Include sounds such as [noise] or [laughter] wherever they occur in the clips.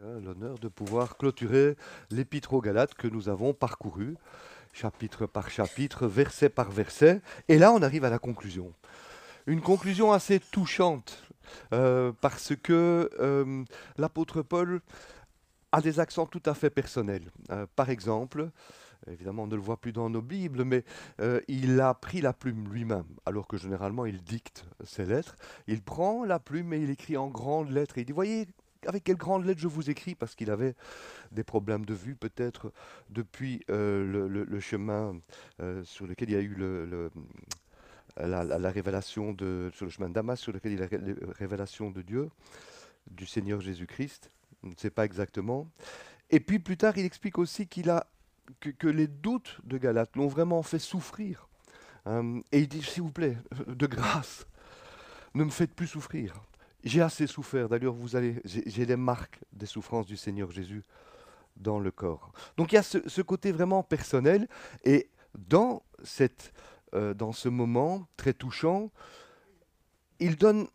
l'honneur de pouvoir clôturer l'épître aux Galates que nous avons parcouru, chapitre par chapitre, verset par verset. Et là, on arrive à la conclusion. Une conclusion assez touchante, euh, parce que euh, l'apôtre Paul a des accents tout à fait personnels. Euh, par exemple, évidemment on ne le voit plus dans nos Bibles, mais il a pris la plume lui-même, alors que généralement il dicte ses lettres. Il prend la plume et il écrit en grandes lettres. Il dit, voyez, avec quelle grande lettre je vous écris, parce qu'il avait des problèmes de vue peut-être depuis euh, le, chemin euh, sur lequel il y a eu le, la, révélation de, sur le chemin Damas, sur lequel il y a la révélation de Dieu, du Seigneur Jésus-Christ. On ne sait pas exactement. Et puis plus tard, il explique aussi qu'il a que, les doutes de Galate l'ont vraiment fait souffrir. Euh, et il dit, s'il vous plaît, de grâce, ne me faites plus souffrir. J'ai assez souffert. D'ailleurs, vous allez, j'ai les marques des souffrances du Seigneur Jésus dans le corps. Donc il y a ce, côté vraiment personnel. Et dans, cette, euh, dans ce moment très touchant, il donne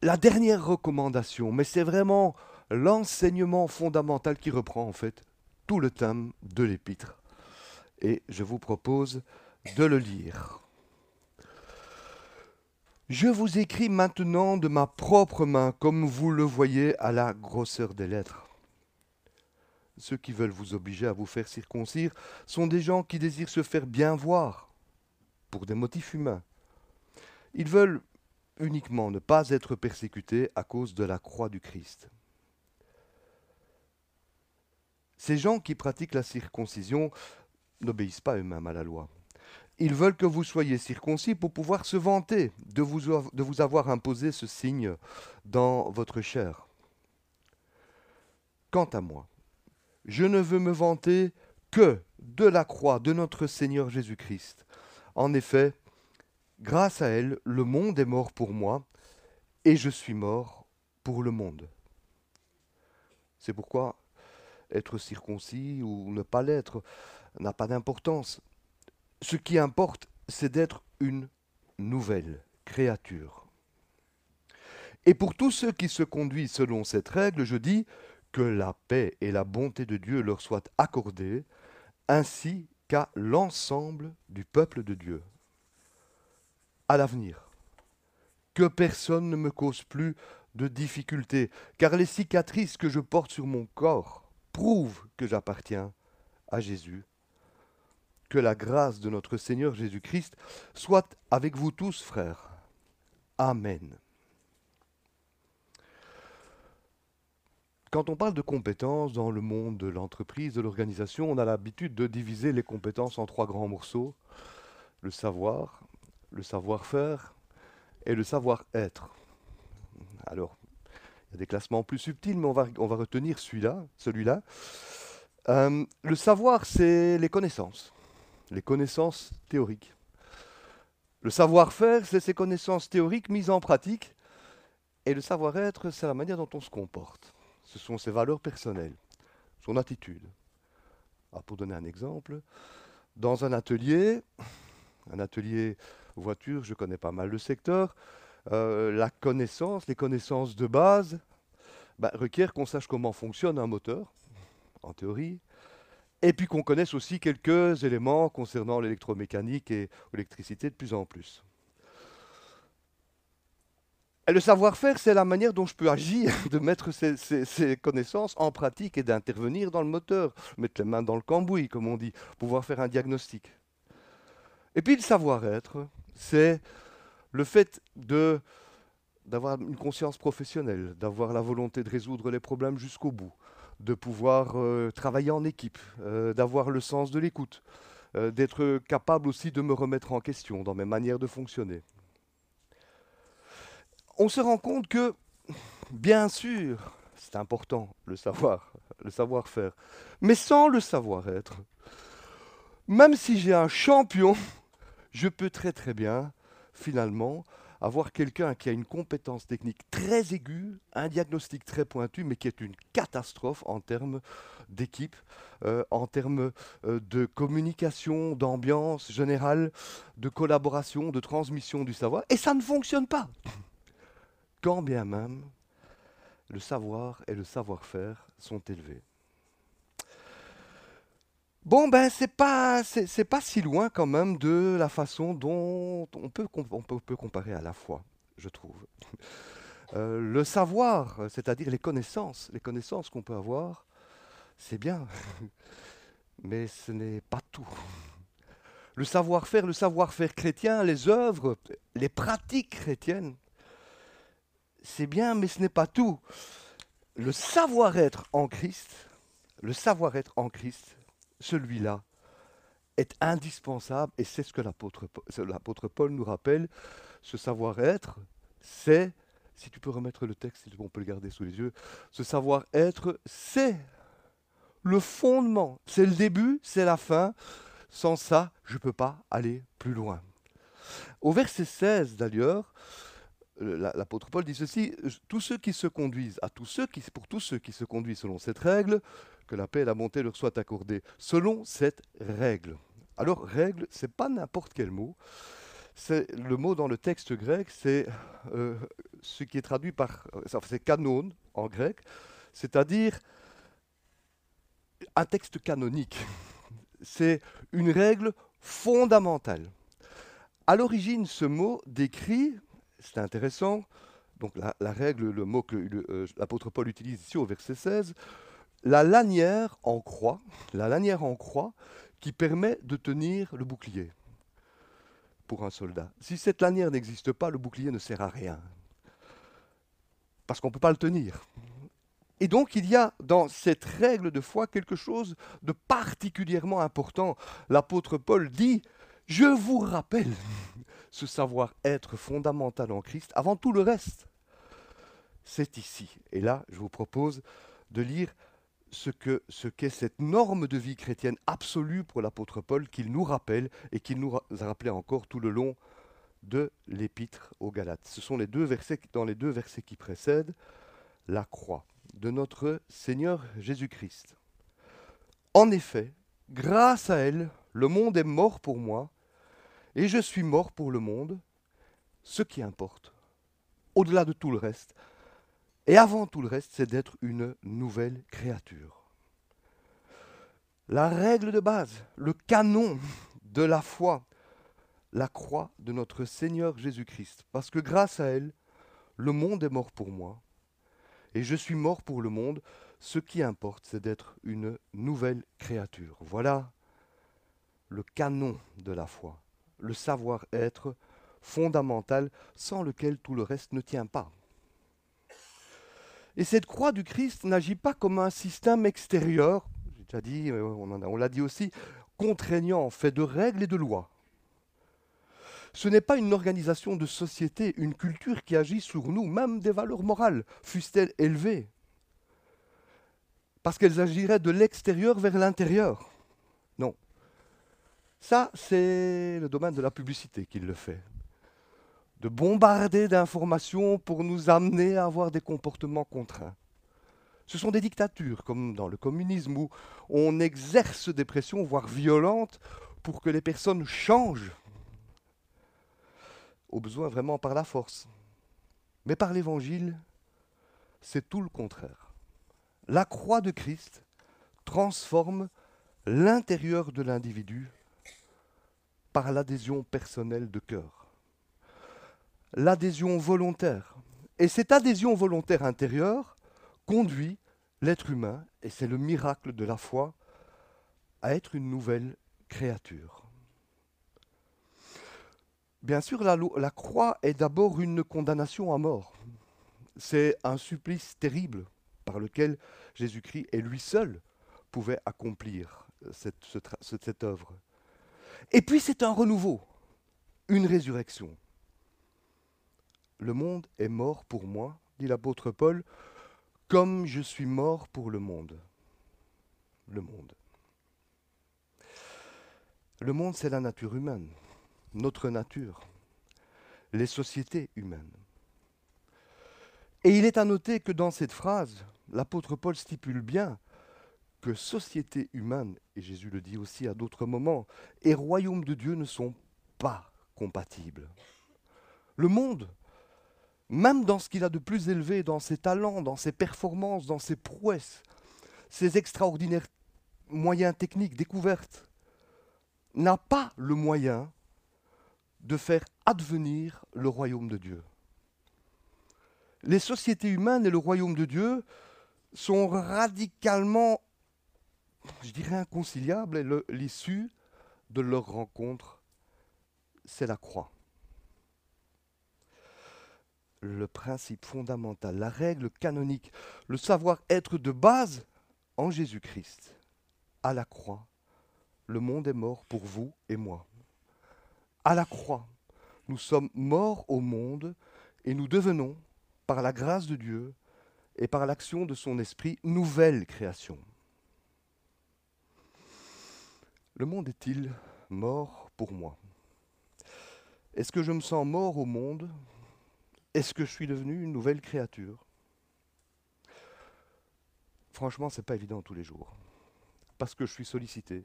la dernière recommandation. Mais c'est vraiment l'enseignement fondamental qui reprend en fait tout le thème de l'épître. Et je vous propose de le lire. Je vous écris maintenant de ma propre main, comme vous le voyez à la grosseur des lettres. Ceux qui veulent vous obliger à vous faire circoncire sont des gens qui désirent se faire bien voir, pour des motifs humains. Ils veulent uniquement ne pas être persécutés à cause de la croix du Christ. Ces gens qui pratiquent la circoncision n'obéissent pas eux-mêmes à la loi. Ils veulent que vous soyez circoncis pour pouvoir se vanter de vous, de vous avoir imposé ce signe dans votre chair. Quant à moi, je ne veux me vanter que de la croix de notre Seigneur Jésus-Christ. En effet, grâce à elle, le monde est mort pour moi, et je suis mort pour le monde. C'est pourquoi être circoncis ou ne pas l'être n'a pas d'importance. Ce qui importe, c'est d'être une nouvelle créature. Et pour tous ceux qui se conduisent selon cette règle, je dis que la paix et la bonté de Dieu leur soient accordées, ainsi qu'à l'ensemble du peuple de Dieu. À l'avenir, que personne ne me cause plus de difficultés, car les cicatrices que je porte sur mon corps prouvent que j'appartiens à Jésus que la grâce de notre Seigneur Jésus-Christ soit avec vous tous, frères. Amen. Quand on parle de compétences dans le monde de l'entreprise, de l'organisation, on a l'habitude de diviser les compétences en trois grands morceaux. Le savoir, le savoir-faire et le savoir-être. Alors, il y a des classements plus subtils, mais on va, retenir celui-là. Celui-là. Euh, le savoir, c'est les connaissances les connaissances théoriques. Le savoir-faire, c'est ces connaissances théoriques mises en pratique. Et le savoir-être, c'est la manière dont on se comporte. Ce sont ses valeurs personnelles, son attitude. Ah, pour donner un exemple, dans un atelier, un atelier voiture, je connais pas mal le secteur, euh, la connaissance, les connaissances de base, bah, requièrent qu'on sache comment fonctionne un moteur, en théorie, et puis qu'on connaisse aussi quelques éléments concernant l'électromécanique et l'électricité de plus en plus. Et le savoir-faire, c'est la manière dont je peux agir, [laughs] de mettre ces, connaissances en pratique et d'intervenir dans le moteur, mettre les mains dans le cambouis, comme on dit, pouvoir faire un diagnostic. Et puis le savoir-être, c'est le fait d'avoir une conscience professionnelle, d'avoir la volonté de résoudre les problèmes jusqu'au bout, de pouvoir euh, travailler en équipe, euh, d'avoir le sens de l'écoute, euh, d'être capable aussi de me remettre en question dans mes manières de fonctionner. On se rend compte que, bien sûr, c'est important le savoir, le savoir-faire, mais sans le savoir-être, même si j'ai un champion, je peux très très bien, finalement, avoir quelqu'un qui a une compétence technique très aiguë, un diagnostic très pointu, mais qui est une catastrophe en termes d'équipe, euh, en termes euh, de communication, d'ambiance générale, de collaboration, de transmission du savoir, et ça ne fonctionne pas. Quand bien même le savoir et le savoir-faire sont élevés. Bon, ben, c'est pas, pas si loin quand même de la façon dont on peut, on peut, comparer à la foi, je trouve. Euh, le savoir, c'est-à-dire les connaissances, les connaissances qu'on peut avoir, c'est bien, [laughs] mais ce n'est pas tout. Le savoir-faire, le savoir-faire chrétien, les œuvres, les pratiques chrétiennes, c'est bien, mais ce n'est pas tout. Le savoir-être en Christ, le savoir-être en Christ, celui-là est indispensable et c'est ce que l'apôtre Paul nous rappelle. Ce savoir-être, c'est, si tu peux remettre le texte, on peut le garder sous les yeux, ce savoir-être, c'est le fondement, c'est le début, c'est la fin. Sans ça, je ne peux pas aller plus loin. Au verset 16 d'ailleurs, l'apôtre Paul dit ceci, tous ceux qui se conduisent, à tous ceux qui, pour tous ceux qui se conduisent selon cette règle, que la paix et la bonté leur soient accordées, selon cette règle. Alors, règle, c'est pas n'importe quel mot. C'est le mot dans le texte grec, c'est euh, ce qui est traduit par, c'est canon en grec, c'est-à-dire un texte canonique. C'est une règle fondamentale. À l'origine, ce mot décrit c'est intéressant. Donc la, règle, le mot que euh, l'apôtre Paul utilise ici au verset 16, la lanière en croix, la lanière en croix qui permet de tenir le bouclier pour un soldat. Si cette lanière n'existe pas, le bouclier ne sert à rien. Parce qu'on ne peut pas le tenir. Et donc il y a dans cette règle de foi quelque chose de particulièrement important. L'apôtre Paul dit, je vous rappelle ce savoir-être fondamental en Christ, avant tout le reste, c'est ici. Et là, je vous propose de lire ce que ce qu'est cette norme de vie chrétienne absolue pour l'apôtre Paul qu'il nous rappelle et qu'il nous a rappelé encore tout le long de l'épître aux Galates. Ce sont les deux versets dans les deux versets qui précèdent la croix de notre Seigneur Jésus-Christ. En effet, grâce à elle, le monde est mort pour moi et je suis mort pour le monde, ce qui importe, au-delà de tout le reste, et avant tout le reste, c'est d'être une nouvelle créature. La règle de base, le canon de la foi, la croix de notre Seigneur Jésus-Christ, parce que grâce à elle, le monde est mort pour moi, et je suis mort pour le monde, ce qui importe, c'est d'être une nouvelle créature. Voilà le canon de la foi le savoir-être fondamental sans lequel tout le reste ne tient pas. Et cette croix du Christ n'agit pas comme un système extérieur, j'ai déjà dit, euh, on l'a dit aussi, contraignant, fait de règles et de lois. Ce n'est pas une organisation de société, une culture qui agit sur nous, même des valeurs morales, fussent-elles élevées, parce qu'elles agiraient de l'extérieur vers l'intérieur. Non, ça, c'est le domaine de la publicité qui le fait. De bombarder d'informations pour nous amener à avoir des comportements contraints. Ce sont des dictatures, comme dans le communisme, où on exerce des pressions, voire violentes, pour que les personnes changent. Au besoin vraiment par la force. Mais par l'Évangile, c'est tout le contraire. La croix de Christ transforme l'intérieur de l'individu par l'adhésion personnelle de cœur. L'adhésion volontaire. Et cette adhésion volontaire intérieure conduit l'être humain, et c'est le miracle de la foi, à être une nouvelle créature. Bien sûr, la, croix est d'abord une condamnation à mort. C'est un supplice terrible par lequel Jésus-Christ et lui seul pouvait accomplir cette œuvre. Et puis c'est un renouveau, une résurrection. Le monde est mort pour moi, dit l'apôtre Paul, comme je suis mort pour le monde. Le monde. Le monde, c'est la nature humaine, notre nature, les sociétés humaines. Et il est à noter que dans cette phrase, l'apôtre Paul stipule bien que société humaine, et Jésus le dit aussi à d'autres moments, et royaume de Dieu ne sont pas compatibles. Le monde, même dans ce qu'il a de plus élevé, dans ses talents, dans ses performances, dans ses prouesses, ses extraordinaires moyens techniques, découvertes, n'a pas le moyen de faire advenir le royaume de Dieu. Les sociétés humaines et le royaume de Dieu sont radicalement, je dirais, inconciliables et l'issue de leur rencontre, c'est la croix. Le principe fondamental, la règle canonique, le savoir-être de base en Jésus-Christ, à la croix, le monde est mort pour vous et moi. À la croix, nous sommes morts au monde et nous devenons, par la grâce de Dieu et par l'action de son esprit, nouvelle création. Le monde est-il mort pour moi? Est-ce que je me sens mort au monde? Est-ce que je suis devenu une nouvelle créature? Franchement, ce n'est pas évident tous les jours. Parce que je suis sollicité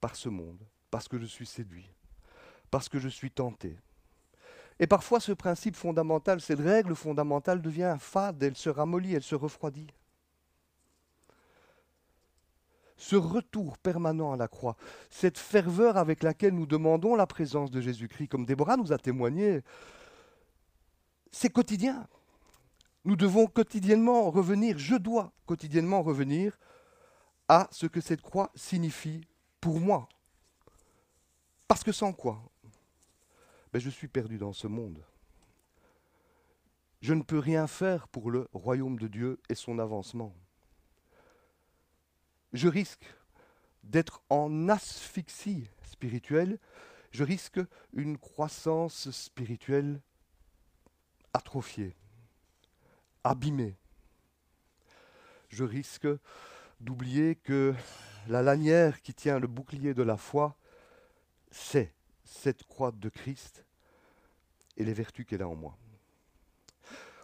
par ce monde, parce que je suis séduit, parce que je suis tenté. Et parfois, ce principe fondamental, cette règle fondamentale devient fade, elle se ramollit, elle se refroidit. Ce retour permanent à la croix, cette ferveur avec laquelle nous demandons la présence de Jésus-Christ, comme Déborah nous a témoigné, c'est quotidien. Nous devons quotidiennement revenir, je dois quotidiennement revenir à ce que cette croix signifie pour moi. Parce que sans quoi? Ben, Je suis perdu dans ce monde. Je ne peux rien faire pour le royaume de Dieu et son avancement. Je risque d'être en asphyxie spirituelle, je risque une croissance spirituelle atrophiée, abîmée. Je risque d'oublier que la lanière qui tient le bouclier de la foi, c'est cette croix de Christ et les vertus qu'elle a en moi.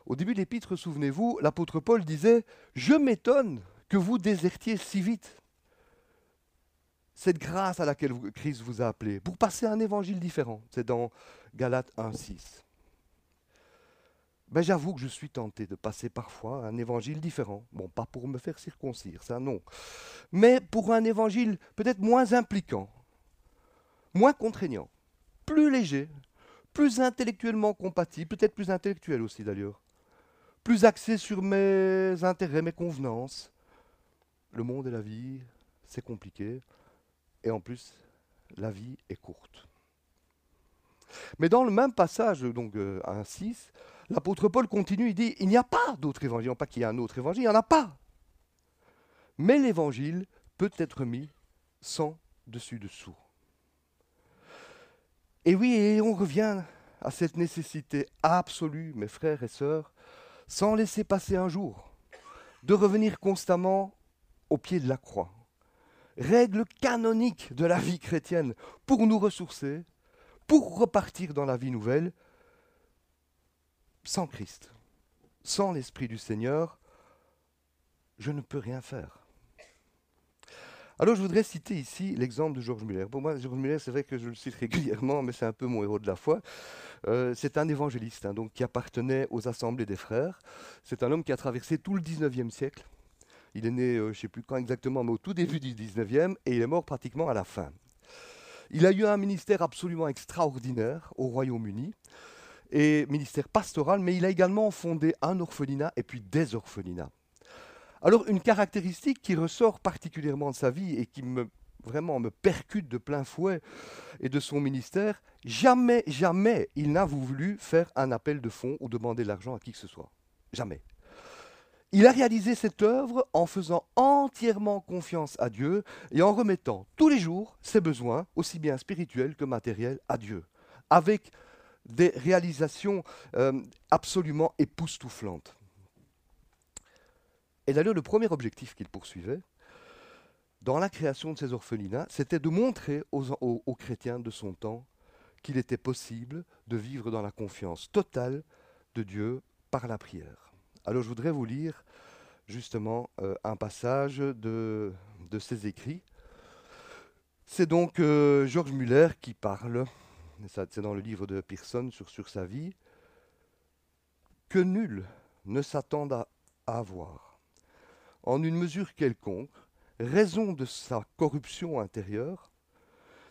Au début de l'épître, souvenez-vous, l'apôtre Paul disait Je m'étonne que vous désertiez si vite cette grâce à laquelle Christ vous a appelé pour passer un évangile différent. C'est dans Galates 1.6 ben j'avoue que je suis tenté de passer parfois un évangile différent. Bon, pas pour me faire circoncire, ça non. Mais pour un évangile peut-être moins impliquant, moins contraignant, plus léger, plus intellectuellement compatible, peut-être plus intellectuel aussi d'ailleurs, plus axé sur mes intérêts, mes convenances. Le monde et la vie, c'est compliqué. Et en plus, la vie est courte. Mais dans le même passage, donc euh, 1.6, l'apôtre Paul continue, il dit, il n'y a pas d'autre évangile, pas qu'il y ait un autre évangile, il n'y en a pas. Mais l'évangile peut être mis sans dessus-dessous. Et oui, et on revient à cette nécessité absolue, mes frères et sœurs, sans laisser passer un jour, de revenir constamment au pied de la croix. Règle canonique de la vie chrétienne pour nous ressourcer, pour repartir dans la vie nouvelle, sans Christ, sans l'Esprit du Seigneur, je ne peux rien faire. Alors je voudrais citer ici l'exemple de Georges Muller. Pour moi, Georges Muller, c'est vrai que je le cite régulièrement, mais c'est un peu mon héros de la foi. Euh, c'est un évangéliste hein, donc, qui appartenait aux assemblées des frères. C'est un homme qui a traversé tout le 19e siècle. Il est né, euh, je ne sais plus quand exactement, mais au tout début du 19e, et il est mort pratiquement à la fin. Il a eu un ministère absolument extraordinaire au Royaume-Uni et ministère pastoral, mais il a également fondé un orphelinat et puis des orphelinats. Alors une caractéristique qui ressort particulièrement de sa vie et qui me vraiment me percute de plein fouet et de son ministère, jamais, jamais il n'a voulu faire un appel de fonds ou demander de l'argent à qui que ce soit. Jamais. Il a réalisé cette œuvre en faisant entièrement confiance à Dieu et en remettant tous les jours ses besoins, aussi bien spirituels que matériels, à Dieu, avec des réalisations euh, absolument époustouflantes. Et d'ailleurs, le premier objectif qu'il poursuivait, dans la création de ces orphelinats, c'était de montrer aux, chrétiens de son temps qu'il était possible de vivre dans la confiance totale de Dieu par la prière. Alors je voudrais vous lire justement euh, un passage de, de ses écrits. C'est donc euh, Georges Muller qui parle c'est dans le livre de Pearson sur, sur sa vie, que nul ne s'attende à, avoir. en une mesure quelconque, raison de sa corruption intérieure,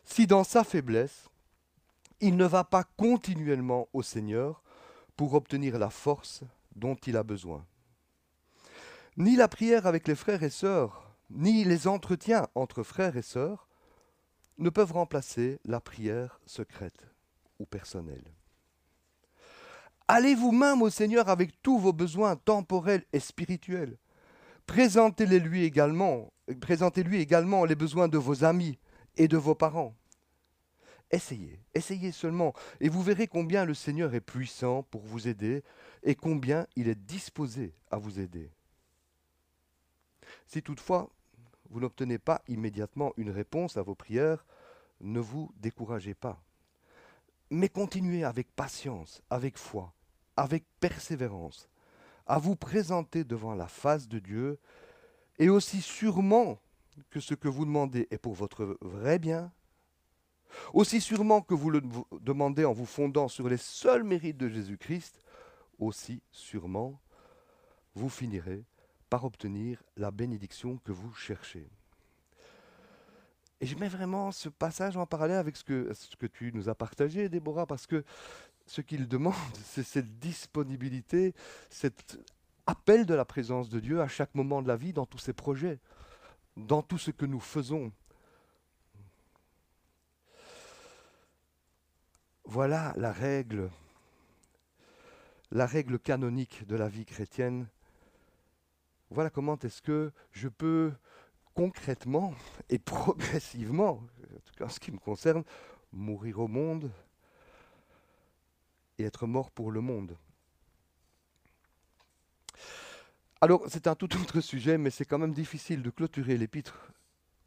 si dans sa faiblesse, il ne va pas continuellement au Seigneur pour obtenir la force dont il a besoin. Ni la prière avec les frères et sœurs, ni les entretiens entre frères et sœurs ne peuvent remplacer la prière secrète ou personnelle. Allez vous-même au Seigneur avec tous vos besoins temporels et spirituels. Présentez-les lui également, présentez-lui également les besoins de vos amis et de vos parents. Essayez, essayez seulement, et vous verrez combien le Seigneur est puissant pour vous aider et combien il est disposé à vous aider. Si toutefois vous n'obtenez pas immédiatement une réponse à vos prières, ne vous découragez pas, mais continuez avec patience, avec foi, avec persévérance, à vous présenter devant la face de Dieu, et aussi sûrement que ce que vous demandez est pour votre vrai bien, aussi sûrement que vous le demandez en vous fondant sur les seuls mérites de Jésus-Christ, aussi sûrement vous finirez par obtenir la bénédiction que vous cherchez. Et je mets vraiment ce passage en parallèle avec ce que, ce que tu nous as partagé, Déborah, parce que ce qu'il demande, [laughs] c'est cette disponibilité, cet appel de la présence de Dieu à chaque moment de la vie, dans tous ses projets, dans tout ce que nous faisons. Voilà la règle, la règle canonique de la vie chrétienne. Voilà comment est-ce que je peux concrètement et progressivement, en tout cas en ce qui me concerne, mourir au monde et être mort pour le monde. Alors, c'est un tout autre sujet, mais c'est quand même difficile de clôturer l'épître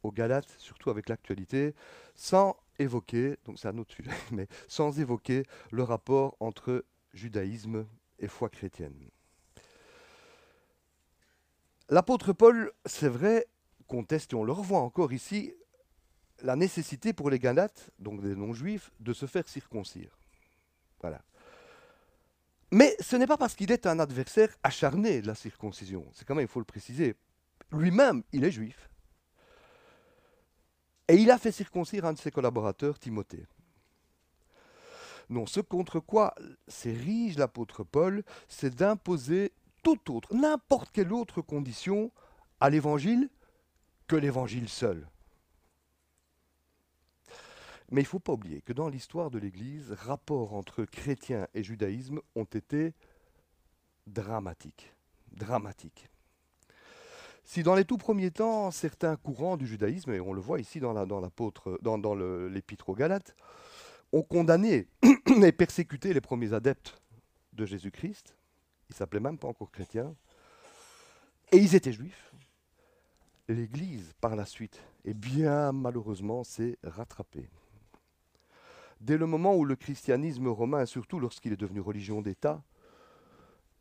aux Galates, surtout avec l'actualité, sans évoquer, donc c'est un autre sujet, [laughs] mais sans évoquer le rapport entre judaïsme et foi chrétienne. L'apôtre Paul, c'est vrai, conteste, et on le revoit encore ici, la nécessité pour les Galates, donc des non-juifs, de se faire circoncire. Voilà. Mais ce n'est pas parce qu'il est un adversaire acharné de la circoncision. C'est quand même, il faut le préciser. Lui-même, il est juif. Et il a fait circoncire un de ses collaborateurs, Timothée. Non, ce contre quoi s'érige l'apôtre Paul, c'est d'imposer toute autre, n'importe quelle autre condition à l'évangile que l'évangile seul. Mais il ne faut pas oublier que dans l'histoire de l'Église, rapports entre chrétiens et judaïsme ont été dramatiques. Dramatiques. Si dans les tout premiers temps, certains courants du judaïsme, et on le voit ici dans, l'apôtre, dans, dans l'épître aux Galates, ont condamné [clears throat] et persécuté les premiers adeptes de Jésus-Christ, ils s'appelaient même pas encore chrétiens, et ils étaient juifs, l'Église, par la suite, et bien malheureusement, s'est rattrapée. Dès le moment où le christianisme romain, surtout lorsqu'il est devenu religion d'État,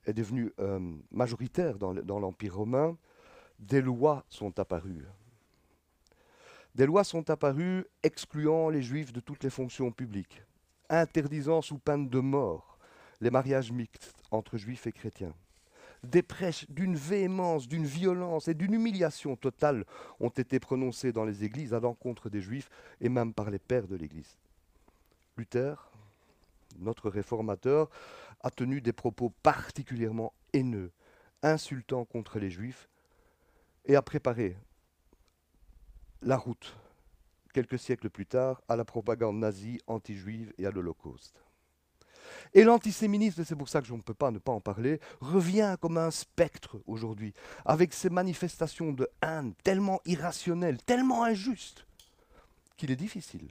est devenu euh, majoritaire dans, l'Empire romain, des lois sont apparues. Des lois sont apparues excluant les juifs de toutes les fonctions publiques, interdisant sous peine de mort les mariages mixtes entre juifs et chrétiens. Des prêches d'une véhémence, d'une violence et d'une humiliation totale ont été prononcées dans les églises à l'encontre des juifs et même par les pères de l'Église. Luther, notre réformateur, a tenu des propos particulièrement haineux, insultants contre les juifs, et a préparé la route, quelques siècles plus tard, à la propagande nazie, anti-juive et à l'Holocauste. Et l'antiséminisme, c'est pour ça que je ne peux pas ne pas en parler, revient comme un spectre aujourd'hui, avec ces manifestations de haine tellement irrationnelles, tellement injustes, qu'il est difficile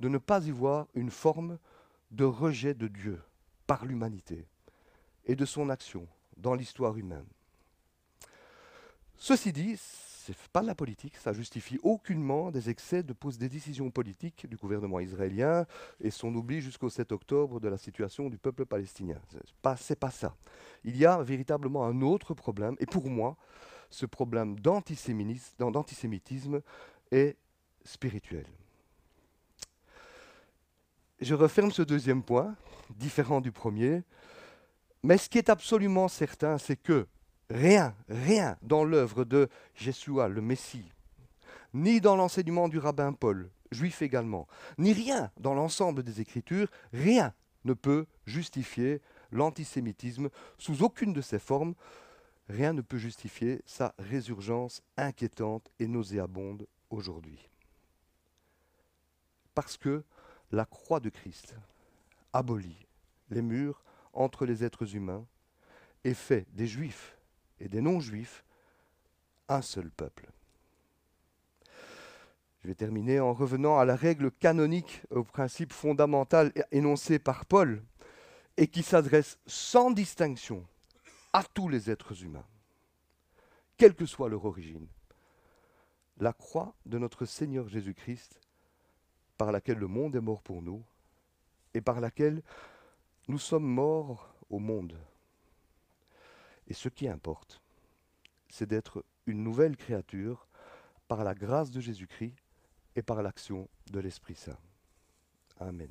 de ne pas y voir une forme de rejet de Dieu par l'humanité et de son action dans l'histoire humaine. Ceci dit, ce n'est pas de la politique, ça justifie aucunement des excès de pose des décisions politiques du gouvernement israélien et son oubli jusqu'au 7 octobre de la situation du peuple palestinien. Ce n'est pas, pas ça. Il y a véritablement un autre problème, et pour moi, ce problème d'antisémitisme est spirituel. Je referme ce deuxième point, différent du premier. Mais ce qui est absolument certain, c'est que Rien, rien dans l'œuvre de Jésus, le Messie, ni dans l'enseignement du rabbin Paul, juif également, ni rien dans l'ensemble des Écritures, rien ne peut justifier l'antisémitisme sous aucune de ses formes, rien ne peut justifier sa résurgence inquiétante et nauséabonde aujourd'hui. Parce que la croix de Christ abolit les murs entre les êtres humains et fait des juifs et des non-juifs un seul peuple. Je vais terminer en revenant à la règle canonique, au principe fondamental énoncé par Paul, et qui s'adresse sans distinction à tous les êtres humains, quelle que soit leur origine. La croix de notre Seigneur Jésus-Christ, par laquelle le monde est mort pour nous, et par laquelle nous sommes morts au monde. Et ce qui importe, c'est d'être une nouvelle créature par la grâce de Jésus-Christ et par l'action de l'Esprit Saint. Amen.